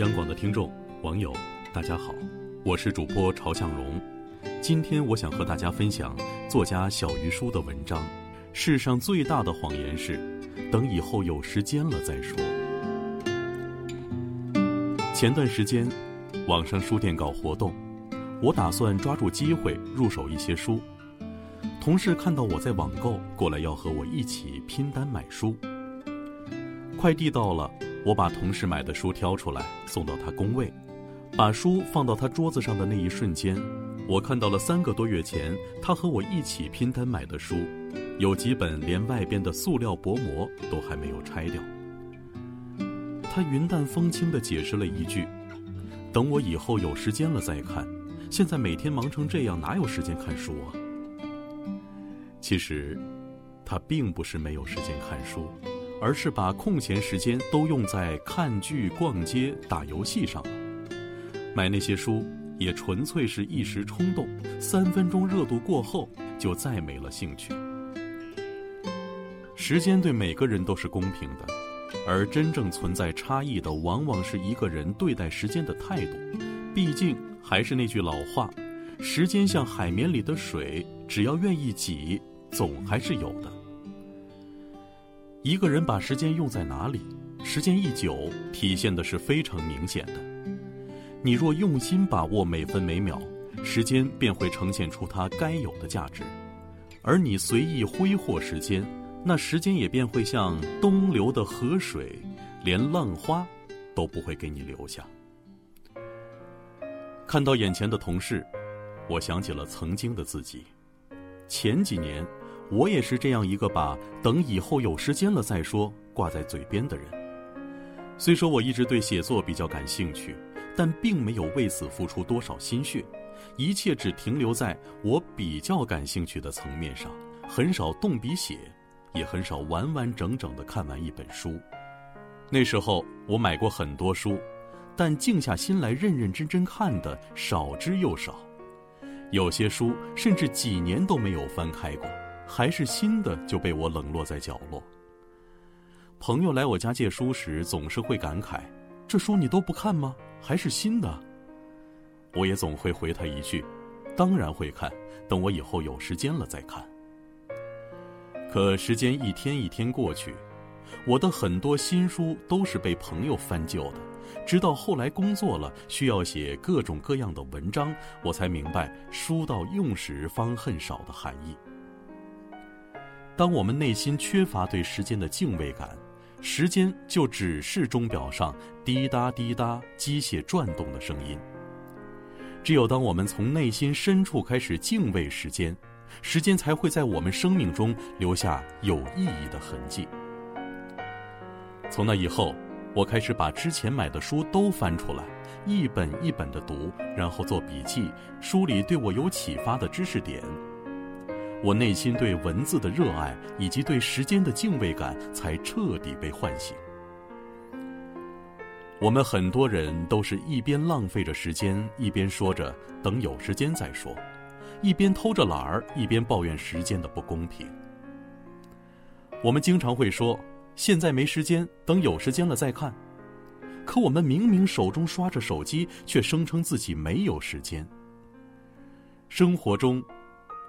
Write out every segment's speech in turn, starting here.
央广的听众、网友，大家好，我是主播朝向荣。今天我想和大家分享作家小鱼叔的文章。世上最大的谎言是，等以后有时间了再说。前段时间，网上书店搞活动，我打算抓住机会入手一些书。同事看到我在网购，过来要和我一起拼单买书。快递到了。我把同事买的书挑出来，送到他工位，把书放到他桌子上的那一瞬间，我看到了三个多月前他和我一起拼单买的书，有几本连外边的塑料薄膜都还没有拆掉。他云淡风轻地解释了一句：“等我以后有时间了再看，现在每天忙成这样，哪有时间看书啊？”其实，他并不是没有时间看书。而是把空闲时间都用在看剧、逛街、打游戏上了。买那些书也纯粹是一时冲动，三分钟热度过后就再没了兴趣。时间对每个人都是公平的，而真正存在差异的，往往是一个人对待时间的态度。毕竟还是那句老话：时间像海绵里的水，只要愿意挤，总还是有的。一个人把时间用在哪里，时间一久，体现的是非常明显的。你若用心把握每分每秒，时间便会呈现出它该有的价值；而你随意挥霍时间，那时间也便会像东流的河水，连浪花都不会给你留下。看到眼前的同事，我想起了曾经的自己，前几年。我也是这样一个把“等以后有时间了再说”挂在嘴边的人。虽说我一直对写作比较感兴趣，但并没有为此付出多少心血，一切只停留在我比较感兴趣的层面上，很少动笔写，也很少完完整整的看完一本书。那时候我买过很多书，但静下心来认认真真看的少之又少，有些书甚至几年都没有翻开过。还是新的就被我冷落在角落。朋友来我家借书时，总是会感慨：“这书你都不看吗？还是新的。”我也总会回他一句：“当然会看，等我以后有时间了再看。”可时间一天一天过去，我的很多新书都是被朋友翻旧的。直到后来工作了，需要写各种各样的文章，我才明白“书到用时方恨少”的含义。当我们内心缺乏对时间的敬畏感，时间就只是钟表上滴答滴答机械转动的声音。只有当我们从内心深处开始敬畏时间，时间才会在我们生命中留下有意义的痕迹。从那以后，我开始把之前买的书都翻出来，一本一本的读，然后做笔记，梳理对我有启发的知识点。我内心对文字的热爱以及对时间的敬畏感才彻底被唤醒。我们很多人都是一边浪费着时间，一边说着等有时间再说，一边偷着懒儿，一边抱怨时间的不公平。我们经常会说现在没时间，等有时间了再看。可我们明明手中刷着手机，却声称自己没有时间。生活中。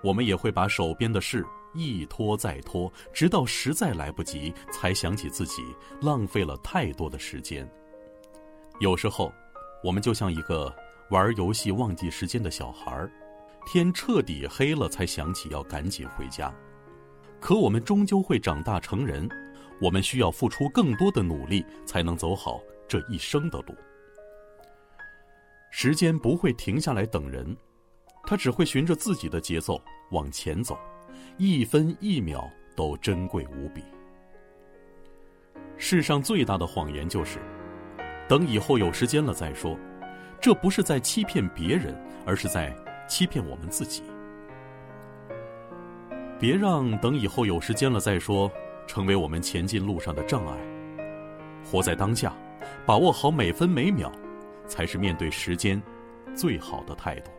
我们也会把手边的事一拖再拖，直到实在来不及，才想起自己浪费了太多的时间。有时候，我们就像一个玩游戏忘记时间的小孩天彻底黑了才想起要赶紧回家。可我们终究会长大成人，我们需要付出更多的努力，才能走好这一生的路。时间不会停下来等人。他只会循着自己的节奏往前走，一分一秒都珍贵无比。世上最大的谎言就是，等以后有时间了再说。这不是在欺骗别人，而是在欺骗我们自己。别让等以后有时间了再说成为我们前进路上的障碍。活在当下，把握好每分每秒，才是面对时间最好的态度。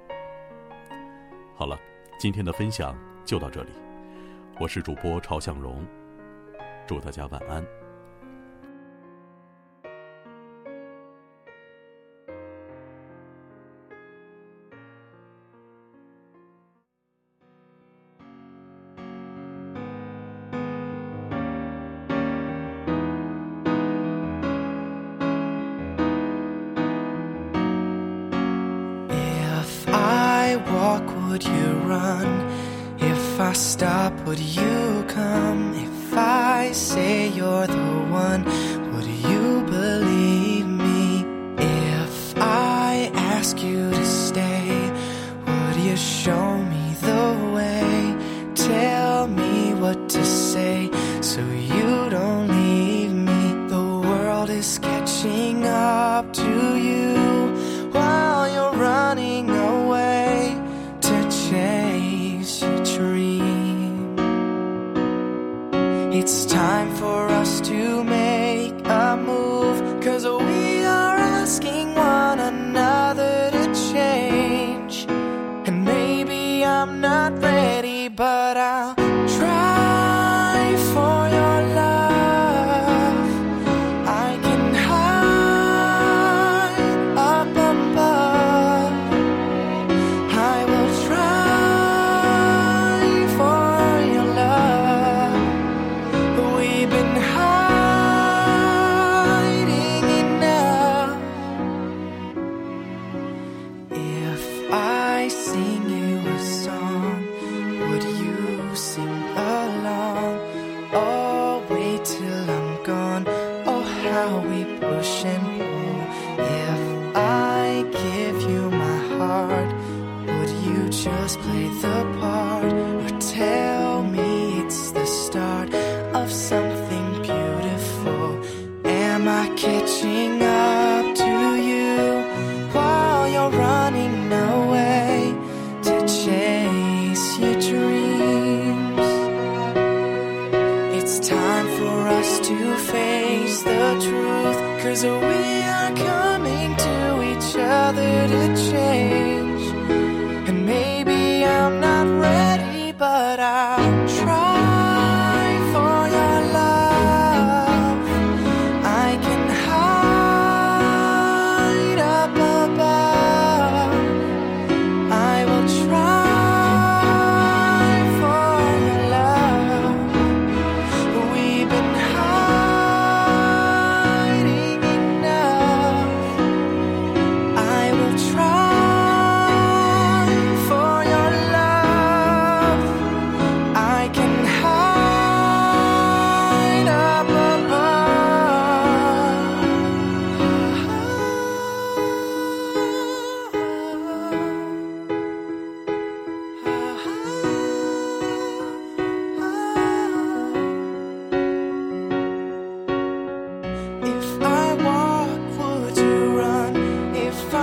好了，今天的分享就到这里，我是主播朝向荣，祝大家晚安。Walk. Would you run? If I stop, would you come? If I say you're the one, would you believe me? If I ask you to stay, would you show me the way? Tell me what to say so you don't leave me. The world is catching up to you It's time for If I give you my heart, would you just play the part? Or tell me it's the start of something beautiful? Am I catching up to you while you're running away to chase your dreams? It's time for us to face the truth, cause we are coming to each other to change.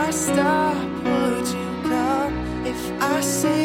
I stop, would you come if I say?